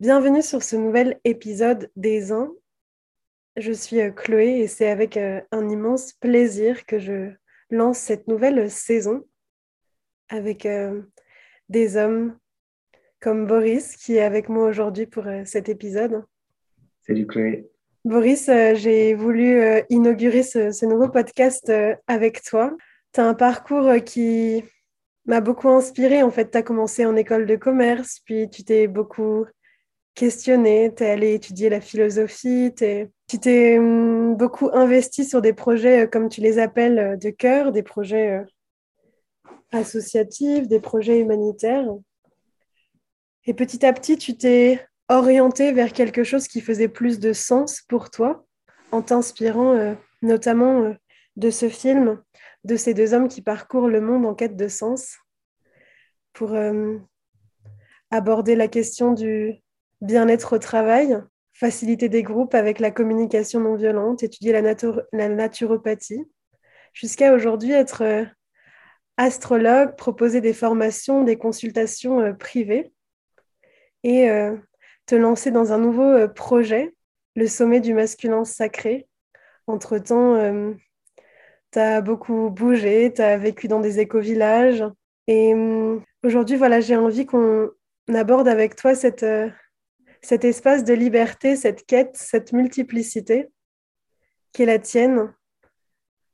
Bienvenue sur ce nouvel épisode des Uns. Je suis euh, Chloé et c'est avec euh, un immense plaisir que je lance cette nouvelle saison avec euh, des hommes comme Boris qui est avec moi aujourd'hui pour cet épisode. Salut Chloé. Boris, j'ai voulu inaugurer ce, ce, nouveau podcast avec toi. Tu as un parcours qui m'a beaucoup inspiré. En fait, tu as commencé en école de commerce, puis tu t'es beaucoup questionné, tu es allé étudier la philosophie, tu t'es hum, beaucoup investi sur des projets, euh, comme tu les appelles, euh, de cœur, des projets euh, associatifs, des projets humanitaires. Et petit à petit, tu t'es orienté vers quelque chose qui faisait plus de sens pour toi, en t'inspirant notamment de ce film, de ces deux hommes qui parcourent le monde en quête de sens, pour aborder la question du, bien-être au travail, faciliter des groupes avec la communication non violente, étudier la, naturopathie, jusqu'à aujourd'hui être euh, astrologue, proposer des formations, des consultations euh, privées et euh, te lancer dans un nouveau projet, le sommet du masculin sacré. Entre-temps, tu as beaucoup bougé, tu as vécu dans des éco-villages. Et hum, aujourd'hui, voilà, j'ai envie qu'on aborde avec toi cette, cet espace de liberté, cette quête, cette multiplicité qui est la tienne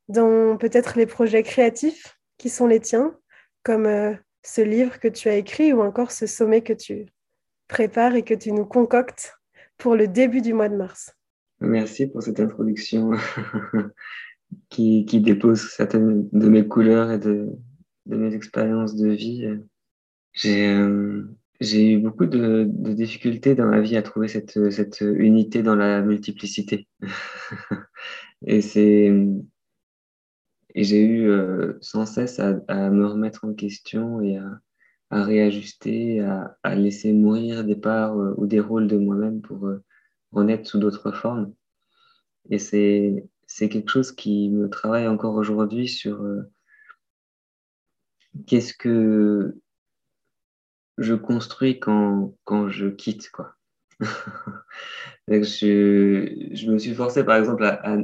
dans peut-être les projets créatifs qui sont les tiens, comme euh, ce livre que tu as écrit ou encore ce sommet que tu prépares et que tu nous concoctes pour le début du mois de mars. Merci pour cette introduction qui, dépose certaines de mes couleurs et de, mes expériences de vie. J'ai euh, j'ai eu beaucoup de, difficultés dans ma vie à trouver cette, unité dans la multiplicité. et c'est et j'ai eu euh, sans cesse à, me remettre en question et à, réajuster, à, laisser mourir des parts euh, ou des rôles de moi-même pour euh, renaître sous d'autres formes. Et c'est quelque chose qui me travaille encore aujourd'hui sur qu'est-ce que je construis quand, quand je quitte, quoi. je, je, me suis forcé, par exemple, à, à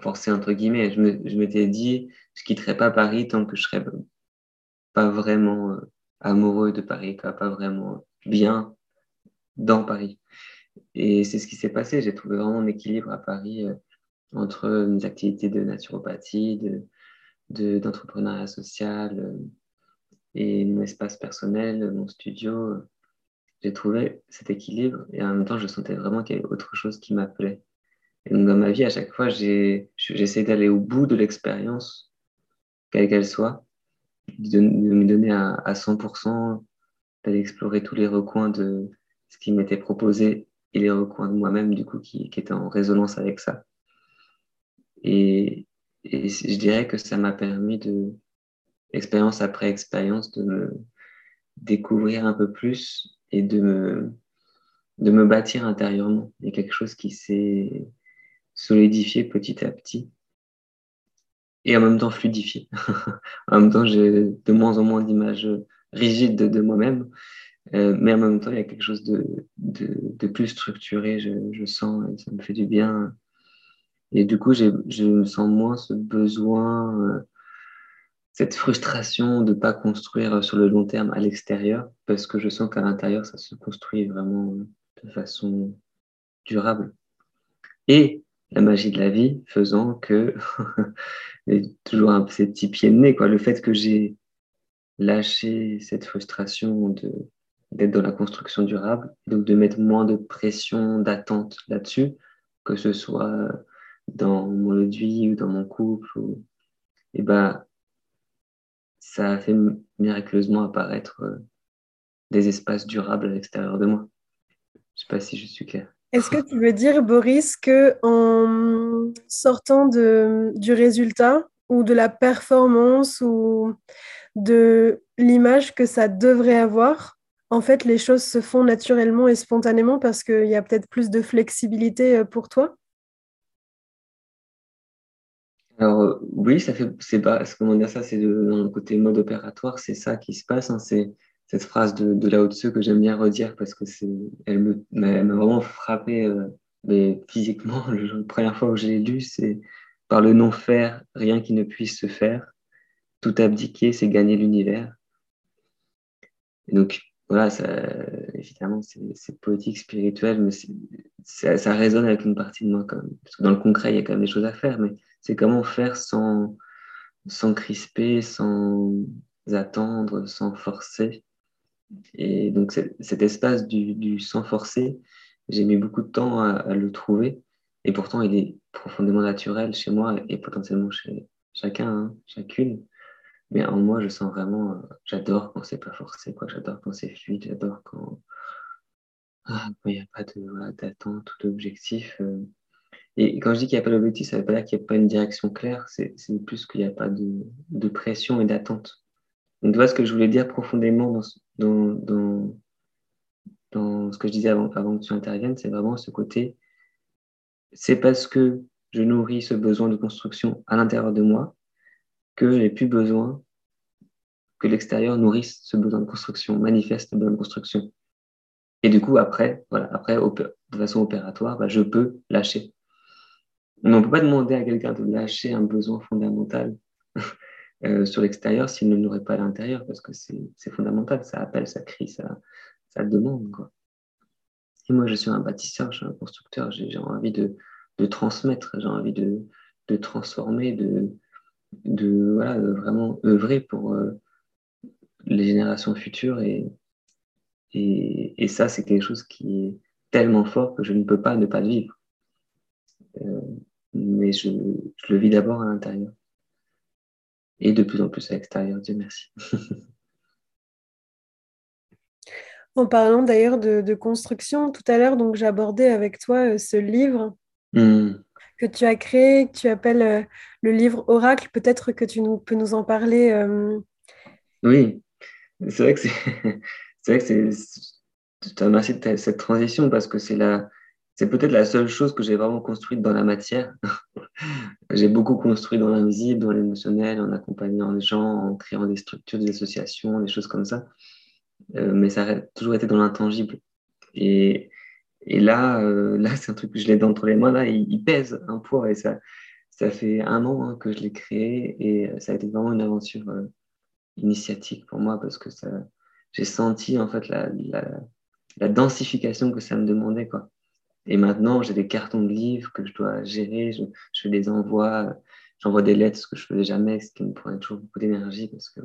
forcer entre guillemets, je m'étais dit, je quitterai pas Paris tant que je serais pas vraiment euh, amoureux de Paris, pas vraiment bien dans Paris. Et c'est ce qui s'est passé. J'ai trouvé vraiment un équilibre à Paris euh, entre mes activités de naturopathie, de d'entrepreneuriat social, euh, et mon espace personnel, mon studio, j'ai trouvé cet équilibre et en même temps, je sentais vraiment qu'il y avait autre chose qui m'appelait. Et donc, dans ma vie, à chaque fois, j'essaie d'aller au bout de l'expérience, quelle qu'elle soit, de, me donner à, à 100%, d'aller explorer tous les recoins de ce qui m'était proposé et les recoins de moi-même, du coup, qui, qui étaient en résonance avec ça. Et je dirais que ça m'a permis de, expérience après expérience, de me découvrir un peu plus et de me, de me bâtir intérieurement. Il y a quelque chose qui s'est solidifié petit à petit et en même temps fluidifié. en même temps, j'ai de moins en moins d'images rigides de, moi-même, euh, mais en même temps, il y a quelque chose de, de, plus structuré, je, je, sens, et ça me fait du bien. Et du coup, je me sens moins ce besoin. Euh, cette frustration de ne pas construire sur le long terme à l'extérieur, parce que je sens qu'à l'intérieur, ça se construit vraiment de façon durable. Et la magie de la vie faisant que, toujours un, ces petits pieds de nez, quoi, le fait que j'ai lâché cette frustration d'être dans la construction durable, donc de mettre moins de pression, d'attente là-dessus, que ce soit dans mon vie ou dans mon couple, ou, et ben, ça a fait miraculeusement apparaître euh, des espaces durables à l'extérieur de moi. Je ne sais pas si je suis clair. Est-ce que tu veux dire, Boris, que en sortant du résultat ou de la performance ou de l'image que ça devrait avoir, en fait, les choses se font naturellement et spontanément parce qu'il y a peut-être plus de flexibilité euh, pour toi? Alors oui, ça fait, c'est pas, comment dire ça, c'est dans le côté mode opératoire, c'est ça qui se passe. Hein, c'est cette phrase de, de Lao Tzu que j'aime bien redire parce que c'est, elle m'a vraiment frappé euh, mais physiquement. La première fois où je l'ai lu, c'est par le non-faire, rien qui ne puisse se faire. Tout abdiquer, c'est gagner l'univers. donc, voilà, ça, évidemment, c'est poétique, spirituel, mais ça, résonne avec une partie de moi quand même. Parce que dans le concret, il y a quand même des choses à faire, mais c'est comment faire sans, sans crisper, sans attendre, sans forcer. Et donc cet espace du, du, sans forcer, j'ai mis beaucoup de temps à, le trouver. Et pourtant, il est profondément naturel chez moi et potentiellement chez chacun, hein, chacune. Mais en moi, je sens vraiment, euh, j'adore quand c'est pas forcé, quoi. J'adore quand c'est fluide, j'adore quand ah, il n'y a pas d'attente ou d'objectif. Euh. Et quand je dis qu'il n'y a pas d'objectif, ça ne veut pas dire qu'il n'y a pas une direction claire, c'est plus qu'il n'y a pas de, de pression et d'attente. Donc, tu vois ce que je voulais dire profondément dans, dans, dans, dans ce que je disais avant, avant que tu interviennes, c'est vraiment ce côté, c'est parce que je nourris ce besoin de construction à l'intérieur de moi que j'ai plus besoin que l'extérieur nourrisse ce besoin de construction, manifeste ce besoin de construction. Et du coup, après, voilà, après de façon opératoire, bah, je peux lâcher. On ne peut pas demander à quelqu'un de lâcher un besoin fondamental euh, sur l'extérieur s'il ne l'aurait pas à l'intérieur, parce que c'est fondamental, ça appelle, ça crie, ça, ça demande. Quoi. Et moi, je suis un bâtisseur, je suis un constructeur, j'ai envie de, de transmettre, j'ai envie de, de transformer, de, de, voilà, vraiment œuvrer pour euh, les générations futures. Et, et, et ça, c'est quelque chose qui est tellement fort que je ne peux pas ne pas le vivre. Euh, mais je, je, le vis d'abord à l'intérieur. Et de plus en plus à l'extérieur, Dieu merci. en parlant d'ailleurs de, de, construction, tout à l'heure, donc j'abordais avec toi euh, ce livre. Mmh que tu as créé, que tu appelles euh, le livre Oracle. Peut-être que tu nous, peux nous en parler. Euh. Oui, c'est vrai que c'est. Je te remercie de cette transition parce que c'est la. C'est peut-être la seule chose que j'ai vraiment construite dans la matière. j'ai beaucoup construit dans l'invisible, dans l'émotionnel, en accompagnant les gens, en créant des structures, des associations, des choses comme ça. Euh, mais ça a toujours été dans l'intangible. Et, et là, euh, là c'est un truc que je l'ai entre les mains, là, il, pèse un poids et ça, ça fait un an hein, que je l'ai créé et euh, ça a été vraiment une aventure euh, initiatique pour moi parce que ça, j'ai senti en fait la, la, densification que ça me demandait. Quoi. Et maintenant, j'ai des cartons de livres que je dois gérer, je, je fais des envois, j'envoie des lettres, ce que je faisais jamais, ce qui me prenait toujours beaucoup d'énergie parce que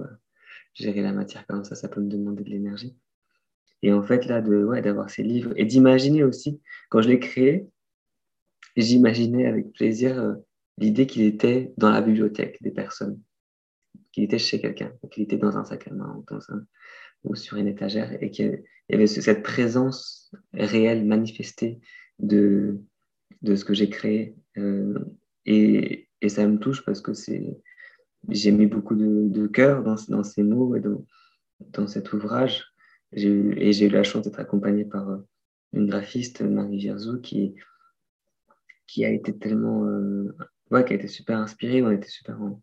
gérer la matière comme ça, ça peut me demander de l'énergie. Et en fait, là, de, ouais, d'avoir ces livres et d'imaginer aussi, quand je l'ai créé, j'imaginais avec plaisir euh, l'idée qu'il était dans la bibliothèque des personnes, qu'il était chez quelqu'un, qu'il était dans un sac à main ou sur une étagère et qu'il y avait cette présence réelle, manifestée de, de ce que j'ai créé. Euh, et, et, ça me touche parce que c'est, j'ai mis beaucoup de, de cœur dans, dans, ces mots et dans, dans cet ouvrage et j'ai eu la chance d'être accompagné par euh, une graphiste, Marie Vierzou, qui, qui a été tellement. Euh, ouais, qui a été super inspirée, on été super en,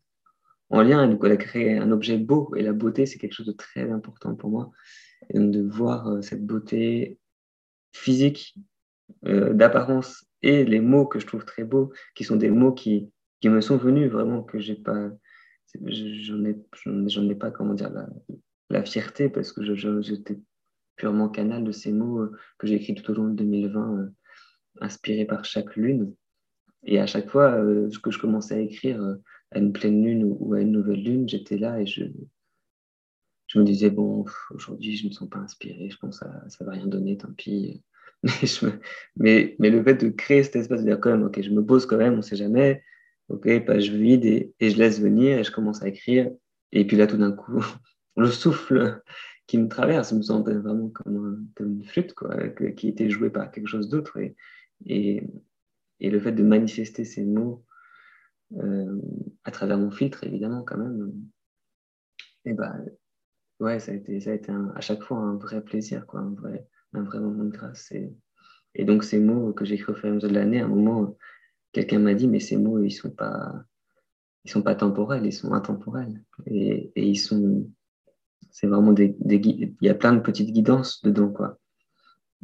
en lien. Et donc, elle a créé un objet beau. Et la beauté, c'est quelque chose de très important pour moi. De voir euh, cette beauté physique, d'apparence, et les mots que je trouve très beaux, qui sont des mots qui, qui me sont venus vraiment, que j'ai pas. J'en ai, ai pas, comment dire, la, la fierté parce que j'étais purement canal de ces mots euh, que j'ai écrits tout au long de 2020, euh, inspirés par chaque lune. Et à chaque fois euh, que je commençais à écrire à une pleine lune ou à une nouvelle lune, j'étais là et je, je me disais, bon, aujourd'hui, je ne me sens pas inspiré, je pense que ça ne va rien donner, tant pis. Mais, mais, le fait de créer cet espace, de dire quand même, ok, je me pose quand même, on ne sait jamais, ok, page vide, et, et, je laisse venir, et je commence à écrire. Et puis là, tout d'un coup, le souffle qui me traverse me semble vraiment comme, une flûte quoi, qui était jouée par quelque chose d'autre. Et, et, le fait de manifester ces mots euh, à travers mon filtre, évidemment, quand même, et bah, ouais, ça a été, ça a été à chaque fois un vrai plaisir, quoi, un, vrai, un vrai moment de grâce. Et, et donc, ces mots que j'ai écrits au fur et à mesure de l'année, à un moment, quelqu'un m'a dit, mais ces mots, ils sont sont pas temporels, ils sont intemporels. Et, et ils sont c'est vraiment des, il y a plein de petites guidances dedans, quoi.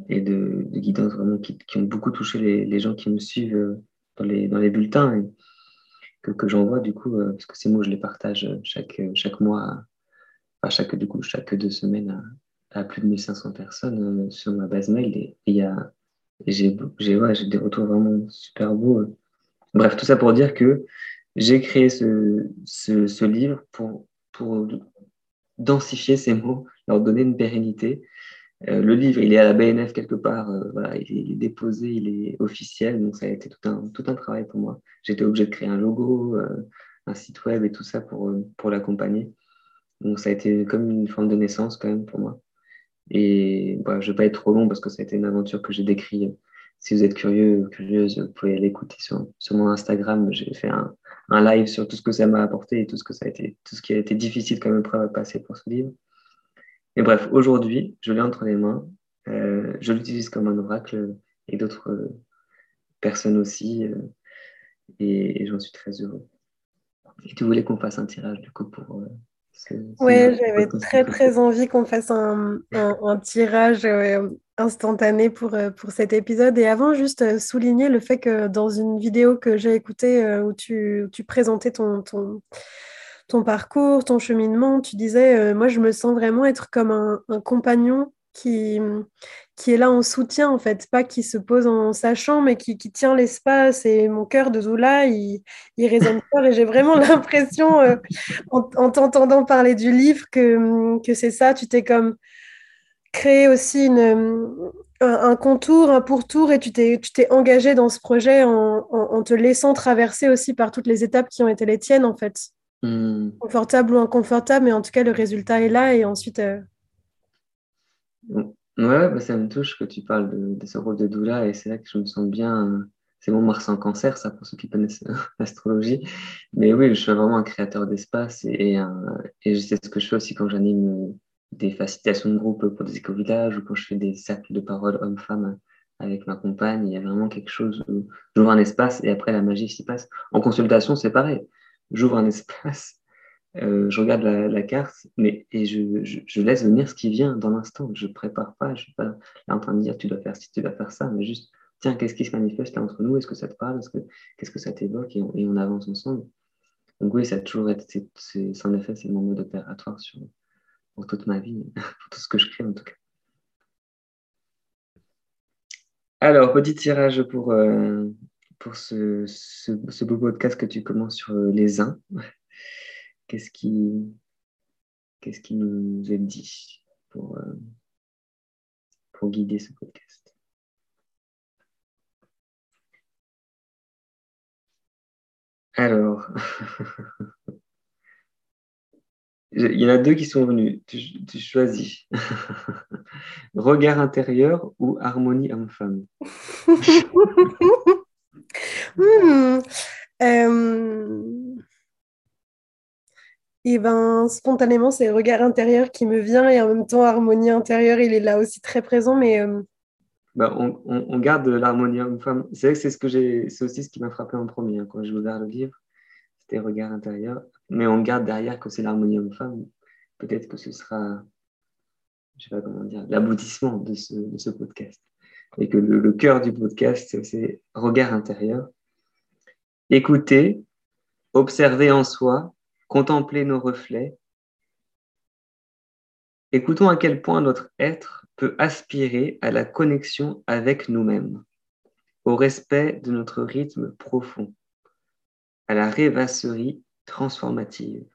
Et de, guidances vraiment qui, ont beaucoup touché les, gens qui me suivent euh, dans les, dans les bulletins et que, que j'envoie, du coup, euh, parce que ces mots, je les partage chaque, chaque mois, enfin, chaque, du coup, chaque deux semaines à, plus de 1500 personnes sur ma base mail. Et il y a, j'ai ouais, des retours vraiment super beaux. Bref, tout ça pour dire que j'ai créé ce, ce, ce, livre pour, pour densifier ces mots, leur donner une pérennité. Euh, le livre, il est à la BNF quelque part, euh, il est, déposé, il est officiel, donc ça a été tout un, tout un travail pour moi. J'étais obligé de créer un logo, euh, un site web et tout ça pour, pour l'accompagner. Donc ça a été comme une forme de naissance quand même pour moi. Et bah, je ne vais pas être trop long parce que ça a été une aventure que j'ai décrite. Si vous êtes curieux, curieuse, vous pouvez l'écouter sur, sur mon Instagram. J'ai fait un, un live sur tout ce que ça m'a apporté et tout ce que ça a été, tout ce qui a été difficile comme épreuve à passer pour ce livre. Et bref, aujourd'hui, je l'ai entre les mains. Euh, je l'utilise comme un oracle et d'autres personnes aussi. Euh, et, j'en suis très heureux. Et tu voulais qu'on fasse un tirage du coup pour. Euh, oui, j'avais très très envie qu'on fasse un, un, tirage instantané pour, euh, pour cet épisode. Et avant, juste euh, souligner le fait que dans une vidéo que j'ai écoutée euh, où tu, tu présentais ton, ton, parcours, ton cheminement, tu disais, moi, je me sens vraiment être comme un, un, compagnon qui, qui est là en soutien, en fait, pas qui se pose en sachant, mais qui, qui tient l'espace. Et mon cœur de Zoula, il, il résonne fort. Et j'ai vraiment l'impression, en, en t'entendant parler du livre, que, que c'est ça. Tu t'es comme créer aussi une, un, contour, un pourtour, et tu t'es, tu t'es engagé dans ce projet en, te laissant traverser aussi par toutes les étapes qui ont été les tiennes, en fait. Hmm. Confortable ou inconfortable, mais en tout cas, le résultat est là, et ensuite... Euh, ouais, bah, ça me touche que tu parles de, ce rôle de doula, et c'est là que je me sens bien... C'est mon Mars en cancer, ça, pour ceux qui connaissent l'astrologie. Mais oui, je suis vraiment un créateur d'espace et, et, et c'est ce que je fais aussi quand j'anime des facilitations de groupe pour des éco-villages ou quand je fais des cercles de parole hommes-femmes avec ma compagne, il y a vraiment quelque chose où j'ouvre un espace et après la magie s'y passe. En consultation, c'est pareil. J'ouvre un espace, euh, je regarde la, carte mais, et je, je, laisse venir ce qui vient dans l'instant. Je ne prépare pas, je ne suis pas là en train de dire tu dois faire ci, tu dois faire ça, mais juste tiens, qu'est-ce qui se manifeste là entre nous? Est-ce que ça te parle? Qu'est-ce que ça t'évoque? Et, on avance ensemble. Donc oui, ça a toujours été, c'est, en effet, c'est mon mode opératoire sur, pour toute ma vie, pour tout ce que je crée en tout cas. Alors, petit tirage pour, euh, pour ce, ce, beau podcast que tu commences sur euh, les uns. Qu'est-ce qui, qu'est-ce qui nous est dit pour, euh, pour guider ce podcast? Alors, Il y en a deux qui sont venus. Tu, choisis. Regard intérieur ou harmonie homme-femme? Hmm. euh, Et eh ben, spontanément, c'est regard intérieur qui me vient et en même temps, harmonie intérieure, il est là aussi très présent. Mais euh, bah, on, garde l'harmonie homme-femme. C'est vrai que c'est ce que j'ai, c'est aussi ce qui m'a frappé en premier hein, quand je ouvert le livre. C'était regard intérieur mais on garde derrière que c'est l'harmonie homme-femme. Peut-être que ce sera, je sais pas comment dire, l'aboutissement de ce, podcast. Et que le, cœur du podcast, c'est regard intérieur. Écouter, observer en soi, contempler nos reflets. Écoutons à quel point notre être peut aspirer à la connexion avec nous-mêmes, au respect de notre rythme profond, à la rêvasserie transformative.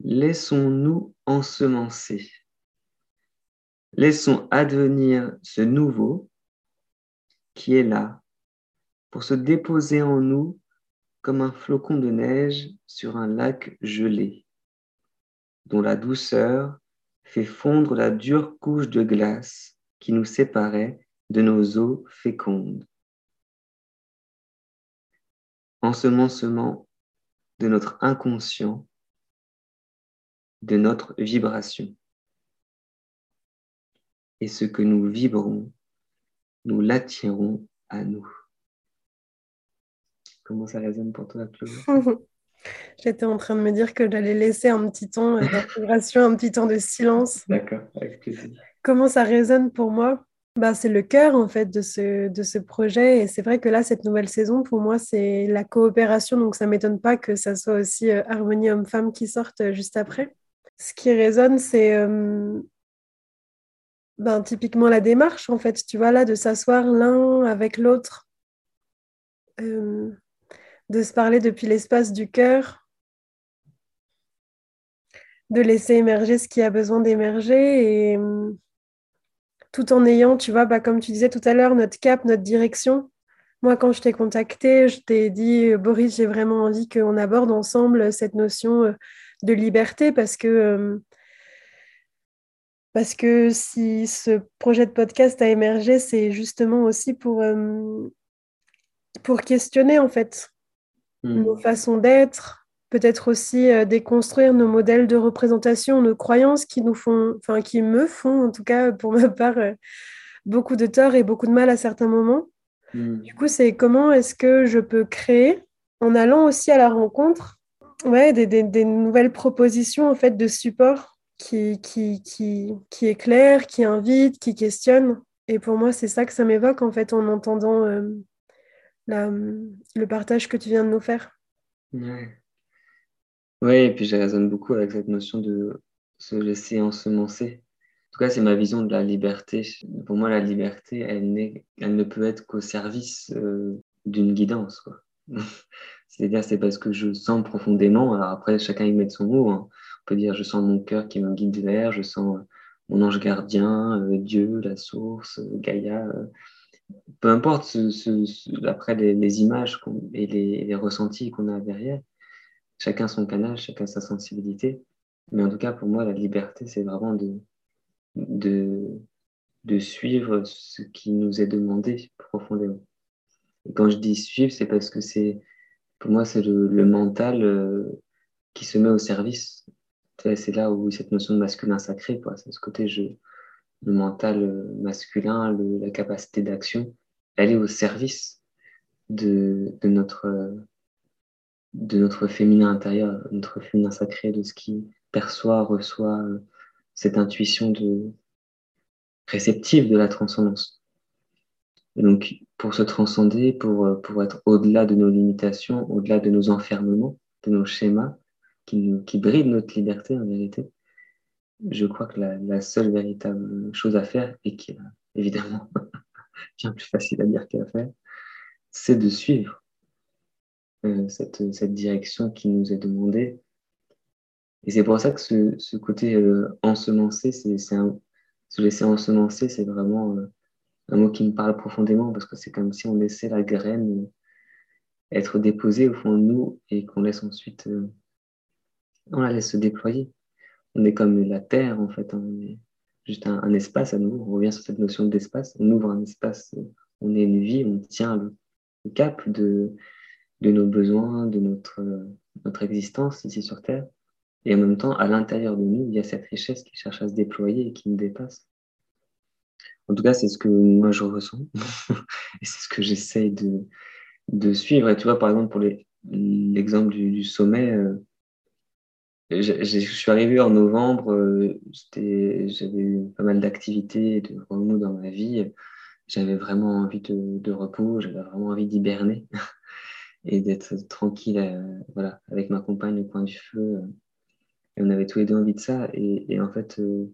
Laissons-nous ensemencer. Laissons advenir ce nouveau qui est là pour se déposer en nous comme un flocon de neige sur un lac gelé, dont la douceur fait fondre la dure couche de glace qui nous séparait de nos eaux fécondes. Ensemencement de notre inconscient, de notre vibration. Et ce que nous vibrons, nous l'attirons à nous. Comment ça résonne pour toi, Claude? J'étais en train de me dire que j'allais laisser un petit temps euh, d'intégration, un petit temps de silence. D'accord, avec plaisir. Comment ça résonne pour moi? Bah, C'est le cœur en fait de ce, de ce projet. Et c'est vrai que là, cette nouvelle saison, pour moi, c'est la coopération. Donc ça ne m'étonne pas que ça soit aussi euh, Harmonie Homme-Femme qui sorte euh, juste après. Ce qui résonne, c'est ben, typiquement la démarche en fait, tu vois, là, de s'asseoir l'un avec l'autre, de se parler depuis l'espace du cœur, de laisser émerger ce qui a besoin d'émerger et tout en ayant, tu vois, bah, comme tu disais tout à l'heure, notre cap, notre direction. Moi, quand je t'ai contacté, je t'ai dit, Boris, j'ai vraiment envie qu'on aborde ensemble cette notion euh, de liberté parce que, hum, parce que si ce projet de podcast a émergé, c'est justement aussi pour, pour questionner en fait hmm. nos façons d'être, peut-être aussi euh, déconstruire nos modèles de représentation, nos croyances qui nous font, enfin qui me font, en tout cas pour ma part, euh, beaucoup de tort et beaucoup de mal à certains moments. Hmm. Du coup, c'est comment est-ce que je peux créer, en allant aussi à la rencontre, ouais, des, nouvelles propositions en fait de support qui, qui, qui, qui éclairent, qui invitent, qui questionnent. Et pour moi, c'est ça que ça m'évoque en fait en entendant euh, le partage que tu viens de nous faire. Oui, et puis je raisonne beaucoup avec cette notion de se laisser ensemencer. En tout cas, c'est ma vision de la liberté. Pour moi, la liberté, elle, elle ne peut être qu'au service euh, d'une guidance. C'est-à-dire, c'est parce que je sens profondément, alors après, chacun y met son mot. Hein. On peut dire, je sens mon cœur qui me guide vers, je sens euh, mon ange gardien, euh, Dieu, la source, Gaïa. peu importe après les, images et les ressentis qu'on a derrière chacun son canal, chacun sa sensibilité. Mais en tout cas, pour moi, la liberté, c'est vraiment de, de, suivre ce qui nous est demandé profondément. Et quand je dis suivre, c'est parce que c'est, pour moi, c'est le, mental euh, qui se met au service. C'est là où cette notion de masculin sacré, c'est ce côté je, le mental euh, masculin, la capacité d'action, elle est au service de, de notre, de notre féminin intérieur, notre féminin sacré, de ce qui perçoit, reçoit euh, cette intuition de réceptive de la transcendance. donc, pour se transcender, pour, euh, pour être au-delà de nos limitations, au-delà de nos enfermements, de nos schémas qui, brident notre liberté en vérité, je crois que la, seule véritable chose à faire, et qui est évidemment bien plus facile à dire qu'à faire, c'est de suivre euh, cette, cette, direction qui nous est demandée. Et c'est pour ça que ce, ce côté euh, ensemencer, c'est, se laisser ensemencer, c'est vraiment euh, un mot qui me parle profondément parce que c'est comme si on laissait la graine être déposée au fond de nous et qu'on laisse ensuite, on la laisse se déployer. On est comme la terre en fait, hein. on est juste un, espace à nouveau. On revient sur cette notion d'espace. On ouvre un espace, on est une vie, on tient le cap de, de nos besoins, de notre, notre existence ici sur Terre. Et en même temps, à l'intérieur de nous, il y a cette richesse qui cherche à se déployer et qui nous dépasse. En tout cas, c'est ce que moi je ressens et c'est ce que j'essaye de, de, suivre. Et tu vois, par exemple, pour l'exemple du, sommet, euh, je suis arrivé en novembre, euh, j'avais pas mal d'activités, de remous dans ma vie. J'avais vraiment envie de repos, j'avais vraiment envie d'hiberner. et d'être tranquille euh, voilà, avec ma compagne au coin du feu. Euh. et on avait tous les deux envie de ça. Et, en fait, euh,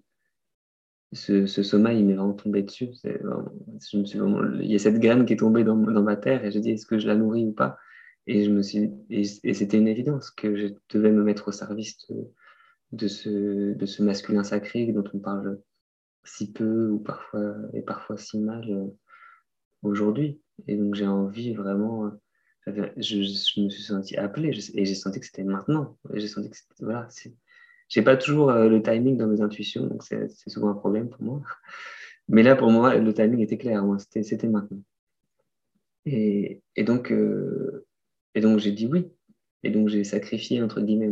ce, sommeil, il m'est vraiment tombé dessus. je me suis vraiment, il y a cette graine qui est tombée dans, dans ma terre et je dis est-ce que je la nourris ou pas? Et, et, c'était une évidence que je devais me mettre au service de, de, ce, de ce masculin sacré dont on parle si peu ou parfois, et parfois si mal aujourd'hui. Et donc j'ai envie vraiment je, me suis senti appelé et j'ai senti que c'était maintenant. J'ai senti que voilà, j'ai pas toujours euh, le timing dans mes intuitions, donc c'est souvent un problème pour moi. Mais là, pour moi, le timing était clair. C'était maintenant. Et, donc, euh, et donc j'ai dit oui. Et donc j'ai sacrifié entre guillemets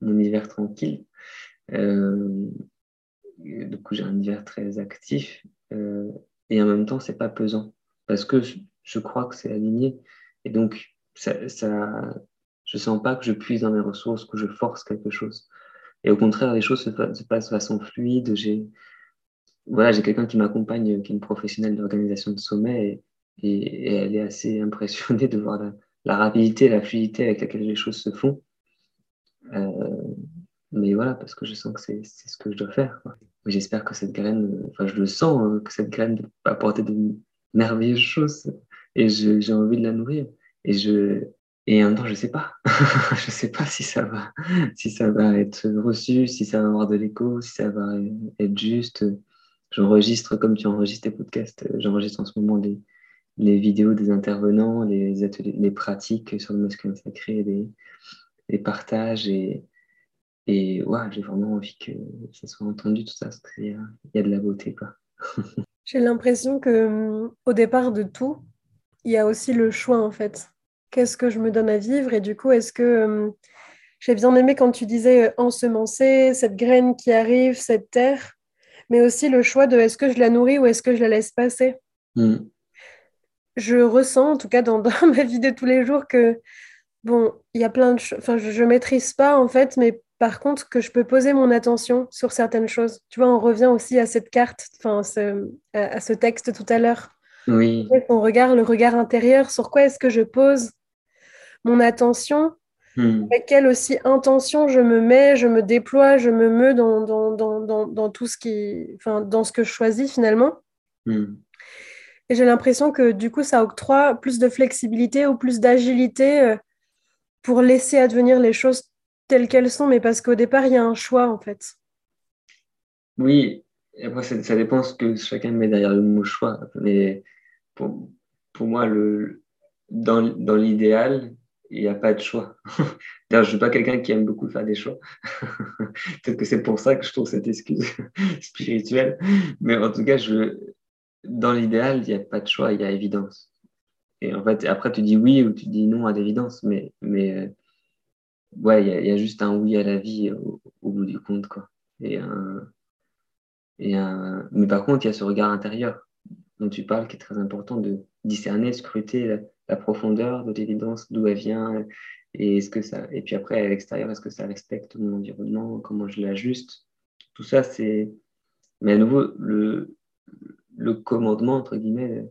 mon, hiver tranquille. Euh, du coup, j'ai un hiver très actif et en même temps, c'est pas pesant parce que je crois que c'est aligné. Et donc, ça, Je sens pas que je puise dans mes ressources, que je force quelque chose. Et au contraire, les choses se, passent de façon fluide. J'ai voilà, quelqu'un qui m'accompagne, qui est une professionnelle d'organisation de sommet, et, elle est assez impressionnée de voir la, rapidité, la fluidité avec laquelle les choses se font. Euh, mais voilà, parce que je sens que c'est ce que je dois faire. J'espère que cette graine, enfin, je le sens, hein, que cette graine va apporter de merveilleuses choses, et j'ai envie de la nourrir. Et je, et en même temps, je sais pas. je sais pas si ça va, si ça va être reçu, si ça va avoir de l'écho, si ça va être juste. J'enregistre comme tu enregistres tes podcasts. J'enregistre en ce moment les, les, vidéos des intervenants, les ateliers, les pratiques sur le masculin sacré, les, partages et et j'ai vraiment envie que ça soit entendu tout ça, parce qu'il y, y, a de la beauté j'ai l'impression que au départ de tout, il y a aussi le choix en fait qu'est-ce que je me donne à vivre? Et du coup, est-ce que euh, j'ai bien aimé quand tu disais euh, ensemencer, cette graine qui arrive, cette terre, mais aussi le choix de est-ce que je la nourris ou est-ce que je la laisse passer? Mm. Je ressens, en tout cas dans, ma vie de tous les jours, que bon, il y a plein de choses, enfin, je ne maîtrise pas en fait, mais par contre, que je peux poser mon attention sur certaines choses. Tu vois, on revient aussi à cette carte, enfin, à ce texte tout à l'heure. Oui. Regard, le regard intérieur, sur quoi est-ce que je pose mon attention, hmm. avec quelle aussi intention je me mets, je me déploie, je me meus dans, dans, tout ce qui, enfin, dans ce que je choisis finalement? Hmm. Et j'ai l'impression que du coup, ça octroie plus de flexibilité ou plus d'agilité euh, pour laisser advenir les choses telles qu'elles sont, mais parce qu'au départ, il y a un choix en fait. Oui, après, ça, dépend ce que chacun met derrière le mot choix. Mais pour, pour moi, le, dans, dans l'idéal, il n'y a pas de choix. D'ailleurs, je ne suis pas quelqu'un qui aime beaucoup faire des choix. Peut-être que c'est pour ça que je trouve cette excuse spirituelle. Mais en tout cas, je, dans l'idéal, il n'y a pas de choix, il y a évidence. Et en fait, après, tu dis oui ou tu dis non à l'évidence, mais, mais euh, ouais, il y, a, juste un oui à la vie au, bout du compte. Quoi. Et et Mais par contre, il y a ce regard intérieur dont tu parles qui est très important de discerner, scruter la profondeur de l'évidence, d'où elle vient, et est-ce que ça, et puis après à l'extérieur, est-ce que ça respecte mon environnement, comment je l'ajuste. Tout ça, c'est, mais à nouveau, le, commandement, entre guillemets,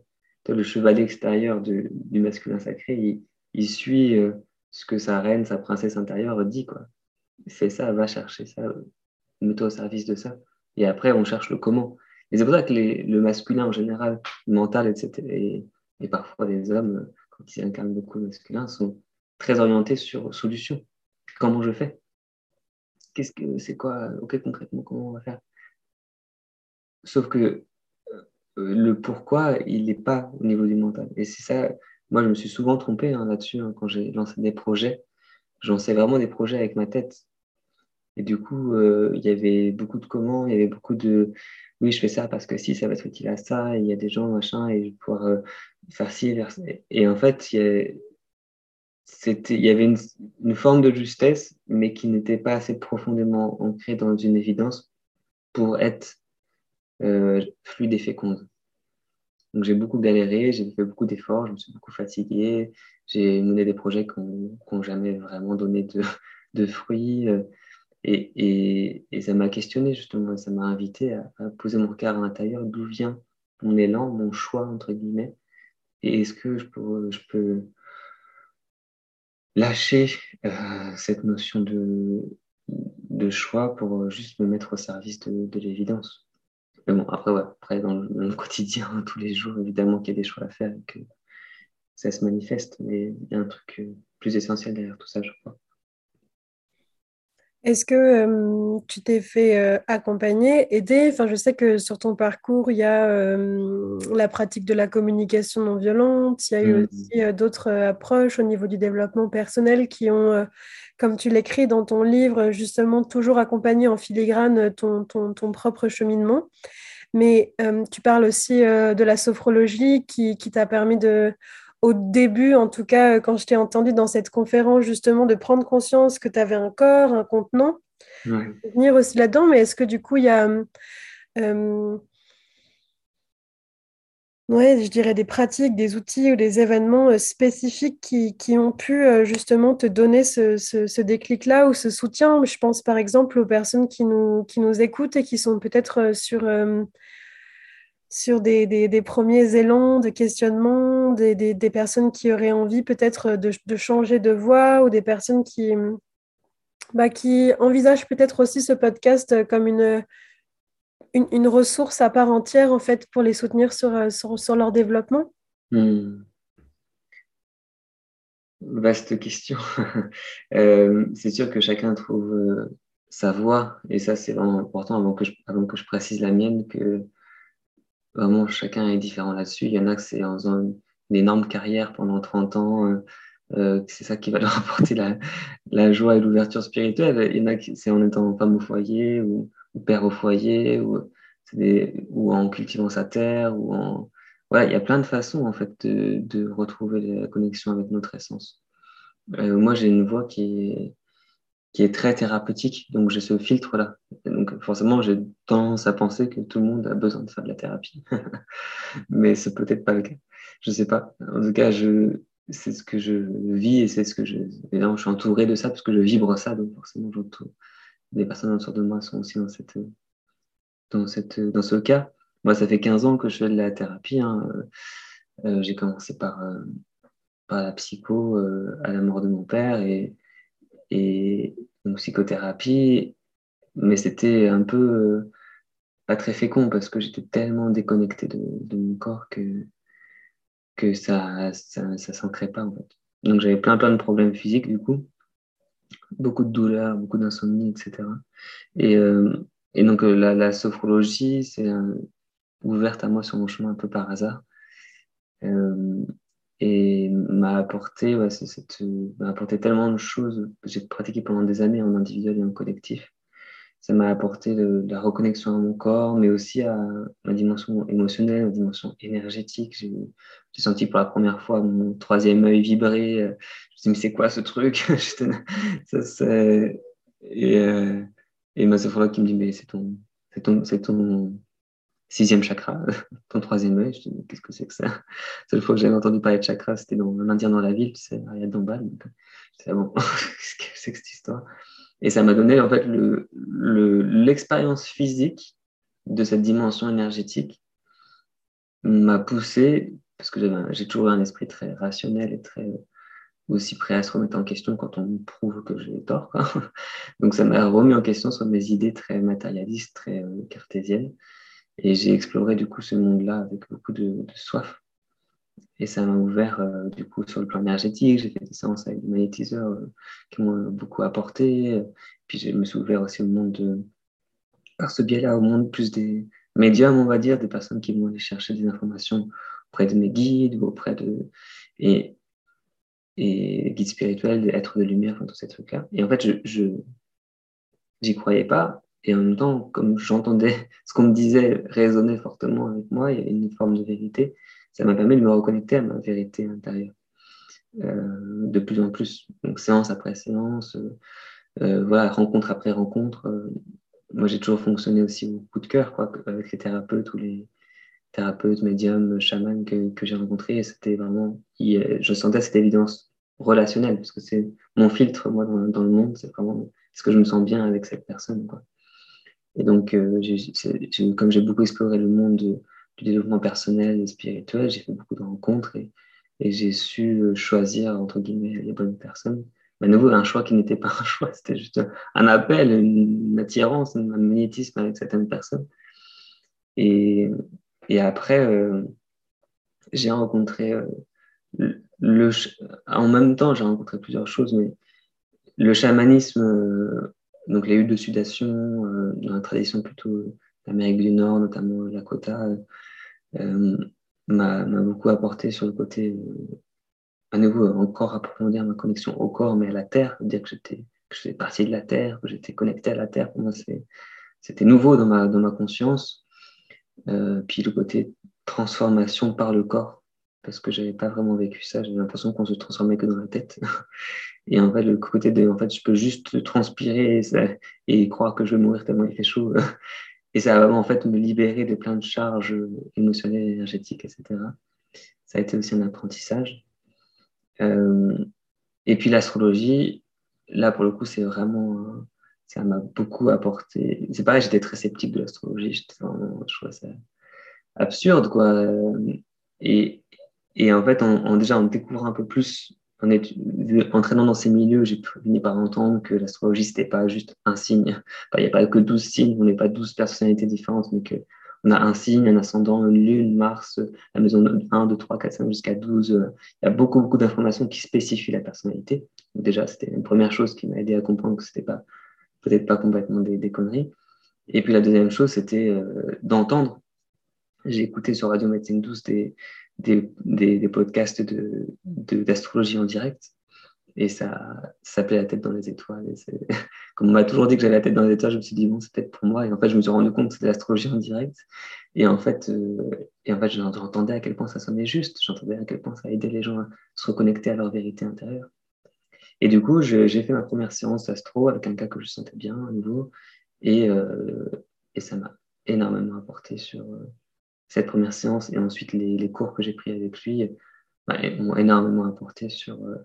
le cheval extérieur du masculin sacré, il, suit euh, ce que sa reine, sa princesse intérieure dit, quoi. Fais ça, va chercher ça, mets-toi au service de ça. Et après, on cherche le comment. Et c'est pour ça que le masculin en général, mental, etc., et, parfois des hommes, quand ils incarnent beaucoup masculin, sont très orientés sur solution. Comment je fais? Qu'est-ce que c'est quoi Ok, concrètement, comment on va faire? Sauf que euh, le pourquoi, il n'est pas au niveau du mental. Et c'est ça, moi, je me suis souvent trompé hein, là-dessus hein, quand j'ai lancé des projets. J'en sais vraiment des projets avec ma tête. Et du coup, euh, il y avait beaucoup de comment, il y avait beaucoup de oui, je fais ça parce que si, ça va être utile à ça, il y a des gens, machin, et je vais pouvoir euh, faire ci, faire ça. Et en fait, il y, avait une, forme de justesse, mais qui n'était pas assez profondément ancrée dans une évidence pour être euh, fluide et féconde. Donc j'ai beaucoup galéré, j'ai fait beaucoup d'efforts, je me suis beaucoup fatigué, j'ai mené des projets qui n'ont jamais vraiment donné de, de fruits. Euh, et, ça m'a questionné justement, ça m'a invité à, poser mon regard à l'intérieur, d'où vient mon élan, mon choix, entre guillemets, et est-ce que je peux, lâcher euh, cette notion de, choix pour juste me mettre au service de, l'évidence? Mais bon, après, après dans, le, quotidien, tous les jours, évidemment qu'il y a des choix à faire et que ça se manifeste, mais il y a un truc euh, plus essentiel derrière tout ça, je crois. Est-ce que tu t'es fait accompagner, aider? Enfin, je sais que sur ton parcours, il y a la pratique de la communication non violente, il y a eu mmh. aussi d'autres approches au niveau du développement personnel qui ont, comme tu l'écris dans ton livre, justement toujours accompagné en filigrane ton, ton, ton propre cheminement. Mais tu parles aussi de la sophrologie qui, qui t'a permis de au début, en tout cas, quand je t'ai entendu dans cette conférence, justement, de prendre conscience que tu avais un corps, un contenant, venir aussi là-dedans, mais est-ce que du coup, il y a... Euh, ouais, je dirais des pratiques, des outils ou des événements euh, spécifiques qui, qui ont pu euh, justement te donner ce, ce, ce déclic-là ou ce soutien? Je pense par exemple aux personnes qui nous, qui nous écoutent et qui sont peut-être euh, sur, sur des, des, premiers élans de questionnement, des, des, personnes qui auraient envie peut-être de, de changer de voie ou des personnes qui, bah, qui envisagent peut-être aussi ce podcast comme une une, ressource à part entière en fait pour les soutenir sur, euh, sur, leur développement hmm. Vaste question. Euh, c'est sûr que chacun trouve euh, sa voie et ça c'est vraiment important avant que, je, avant que je précise la mienne que vraiment chacun est différent là-dessus. Il y en a que c'est en faisant une, énorme carrière pendant 30 ans. c'est ça qui va leur apporter la, la joie et l'ouverture spirituelle. Il y en a qui c'est en étant femme au foyer ou, père au foyer ou, ou en cultivant sa terre ou en voilà il y a plein de façons en fait de, de retrouver la connexion avec notre essence euh, moi j'ai une voix qui est qui est très thérapeutique donc j'ai ce filtre là donc forcément j'ai tendance à penser que tout le monde a besoin de faire de la thérapie mais c'est peut-être pas le cas je sais pas en tout cas je c'est ce que je vis et c'est ce que je je suis entouré de ça parce que je vibre ça donc forcément j'entoure les personnes autour de moi sont aussi dans, cette, dans, cette, dans ce cas. Moi, ça fait 15 ans que je fais de la thérapie. Hein. Euh, j'ai commencé par, euh, par la psycho euh, à la mort de mon père et, et une psychothérapie, mais c'était un peu pas très fécond parce que j'étais tellement déconnecté de, mon corps que, que ça ça, s'ancrait pas en fait. Donc j'avais plein plein de problèmes physiques du coup beaucoup de douleurs, beaucoup d'insomnie, etc. Et, euh, et donc euh, la, sophrologie, c'est ouverte à moi sur mon chemin un peu par hasard. Euh, et m'a apporté, ouais, cette, m'a apporté tellement de choses que j'ai pratiqué pendant des années en individuel et en collectif ça m'a apporté de, la reconnexion à mon corps, mais aussi à ma dimension émotionnelle, ma dimension énergétique. J'ai senti pour la première fois mon troisième œil vibrer. Je me suis dit, mais c'est quoi ce truc? Ça, et, euh, et ma sophrologue qui me dit, mais c'est ton, c'est ton, c'est ton sixième chakra, ton troisième œil. Je dis, qu'est-ce que c'est que ça? La seule fois que j'avais entendu parler de chakra, c'était dans l'Indien dans la ville, c'est Ariel Dombal. C'est bon, qu'est-ce que c'est que cette histoire? Et ça m'a donné en fait l'expérience le, physique de cette dimension énergétique m'a poussé, parce que j'ai toujours un esprit très rationnel et très aussi prêt à se remettre en question quand on me prouve que j'ai tort. Donc ça m'a remis en question sur mes idées très matérialistes, très euh, cartésiennes. Et j'ai exploré du coup ce monde-là avec beaucoup de, soif. Et ça m'a ouvert euh, du coup sur le plan énergétique. J'ai fait des séances avec des magnétiseurs euh, qui m'ont beaucoup apporté. Puis je me suis ouvert aussi au monde de, par ce biais-là, au monde plus des médiums, on va dire, des personnes qui vont aller chercher des informations auprès de mes guides ou auprès de. Et, et guides spirituels, êtres de lumière, enfin tous ces trucs-là. Et en fait, je, je j'y croyais pas. Et en même temps, comme j'entendais ce qu'on me disait résonner fortement avec moi, il y a une forme de vérité ça m'a permis de me reconnecter à ma vérité intérieure euh, de plus en plus. Séance après séance, euh, euh, voilà, rencontre après rencontre. moi, j'ai toujours fonctionné aussi au coup de cœur, quoi, avec les thérapeutes ou les thérapeutes, médiums, chamans que, j'ai rencontrés. C'était vraiment, je sentais cette évidence relationnelle, parce que c'est mon filtre, moi, dans, le monde, c'est vraiment, est-ce que je me sens bien avec cette personne, quoi. Et donc, comme j'ai beaucoup exploré le monde de, du développement personnel et spirituel, j'ai fait beaucoup de rencontres et, j'ai su euh, choisir, entre guillemets, les bonnes personnes. Mais à nouveau, un choix qui n'était pas un choix, c'était juste un appel, une attirance, un magnétisme avec certaines personnes. Et, après, euh, j'ai rencontré euh, le, en même temps, j'ai rencontré plusieurs choses, mais le chamanisme, euh, donc les huttes de sudation, euh, dans la tradition plutôt d'Amérique du Nord, notamment euh, m'a beaucoup apporté sur le côté, euh, à nouveau, encore approfondir ma connexion au corps, mais à la terre, dire que j'étais que je faisais partie de la terre, que j'étais connecté à la terre. Pour moi, c'était nouveau dans ma, dans ma conscience. Euh, puis le côté transformation par le corps, parce que j'avais pas vraiment vécu ça. J'avais l'impression qu'on se transformait que dans la tête. Et en fait, le côté de, en fait, je peux juste transpirer et, croire que je vais mourir tellement il fait chaud. et ça va en fait me libérer de plein de charges émotionnelles, énergétiques, etc. Ça a été aussi un apprentissage. Euh, et puis l'astrologie, là pour le coup, c'est vraiment, ça m'a beaucoup apporté. C'est pareil, j'étais très sceptique de l'astrologie, je trouvais ça absurde, quoi. Et, et en fait, déjà, en découvrant un peu plus, en entraînant dans ces milieux, j'ai fini par entendre que l'astrologie, c'était pas juste un signe. Il n'y a pas que 12 signes, on n'est pas 12 personnalités différentes, mais qu'on a un signe, un ascendant, une lune, Mars, la maison 1, 2, 3, 4, 5 jusqu'à 12. Il y a beaucoup, beaucoup d'informations qui spécifient la personnalité. déjà, c'était une première chose qui m'a aidé à comprendre que c'était pas, peut-être pas complètement des, conneries. Et puis la deuxième chose, c'était euh, d'entendre. J'ai écouté sur Radio Médecine 12 des, des, des, podcasts d'astrologie de, en direct. Et ça, s'appelait La tête dans les étoiles. comme on m'a toujours dit que j'avais la tête dans les étoiles, je me suis dit, bon, c'est peut-être pour moi. Et en fait, je me suis rendu compte que c'était l'astrologie en direct. Et en fait, euh, en fait j'entendais à quel point ça sonnait juste. J'entendais à quel point ça aidait les gens à se reconnecter à leur vérité intérieure. Et du coup, j'ai fait ma première séance d'astro avec un cas que je sentais bien à nouveau. Et, euh, et ça m'a énormément apporté sur, euh, cette première séance et ensuite les, cours que j'ai pris avec lui bah, m'ont énormément apporté sur euh,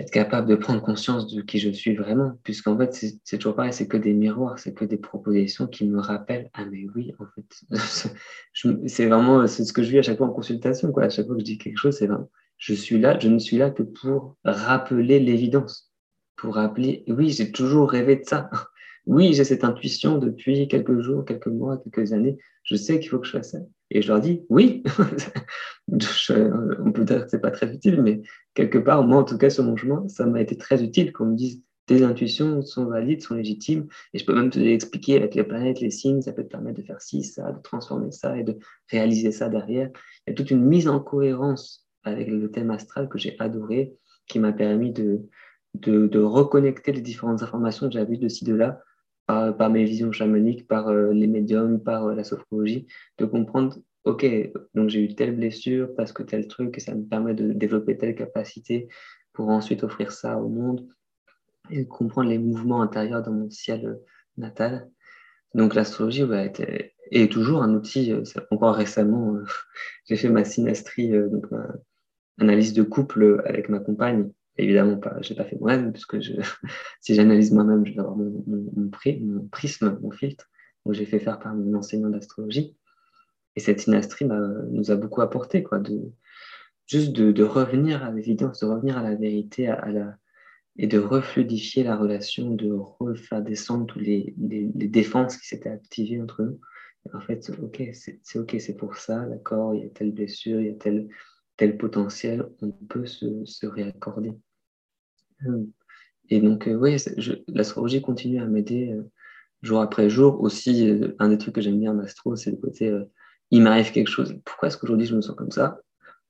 être capable de prendre conscience de qui je suis vraiment, puisqu'en fait, c'est toujours pareil, c'est que des miroirs, c'est que des propositions qui me rappellent, ah mais oui, en fait, c'est vraiment ce que je vis à chaque fois en consultation, quoi. à chaque fois que je dis quelque chose, c'est vraiment, je suis là, je ne suis là que pour rappeler l'évidence, pour rappeler, oui, j'ai toujours rêvé de ça, oui, j'ai cette intuition depuis quelques jours, quelques mois, quelques années, je sais qu'il faut que je fasse ça. Et je leur dis, oui, on peut dire que ce n'est pas très utile, mais quelque part, moi en tout cas sur mon chemin, ça m'a été très utile qu'on me dise, tes intuitions sont valides, sont légitimes, et je peux même te l'expliquer avec les planètes, les signes, ça peut te permettre de faire ci, ça, de transformer ça et de réaliser ça derrière. Il y a toute une mise en cohérence avec le thème astral que j'ai adoré, qui m'a permis de, de, de, reconnecter les différentes informations que j'avais de ci, de là, par, mes visions chamaniques, par euh, les médiums, par euh, la sophrologie, de comprendre, OK, donc j'ai eu telle blessure parce que tel truc, et ça me permet de développer telle capacité pour ensuite offrir ça au monde et comprendre les mouvements intérieurs dans mon ciel euh, natal. Donc l'astrologie est, toujours un outil, encore récemment, j'ai fait ma synastrie, donc ma analyse de couple avec ma compagne, Évidemment, pas, je n'ai pas fait moi-même, puisque je, si j'analyse moi-même, je vais avoir mon, prisme, mon filtre. Donc, j'ai fait faire par mon enseignant d'astrologie. Et cette synastrie nous a beaucoup apporté, quoi, de, juste de, revenir à l'évidence, de revenir à la vérité, à, la, et de refluidifier la relation, de refaire descendre toutes les, défenses qui s'étaient activées entre nous. en fait, ok, c'est ok, c'est pour ça, d'accord, il y a telle blessure, il y a tel, tel potentiel, on peut se réaccorder. Et donc, euh, oui, l'astrologie continue à m'aider euh, jour après jour. Aussi, euh, un des trucs que j'aime bien en astro, c'est le côté il m'arrive quelque chose. Pourquoi est-ce qu'aujourd'hui je me sens comme ça?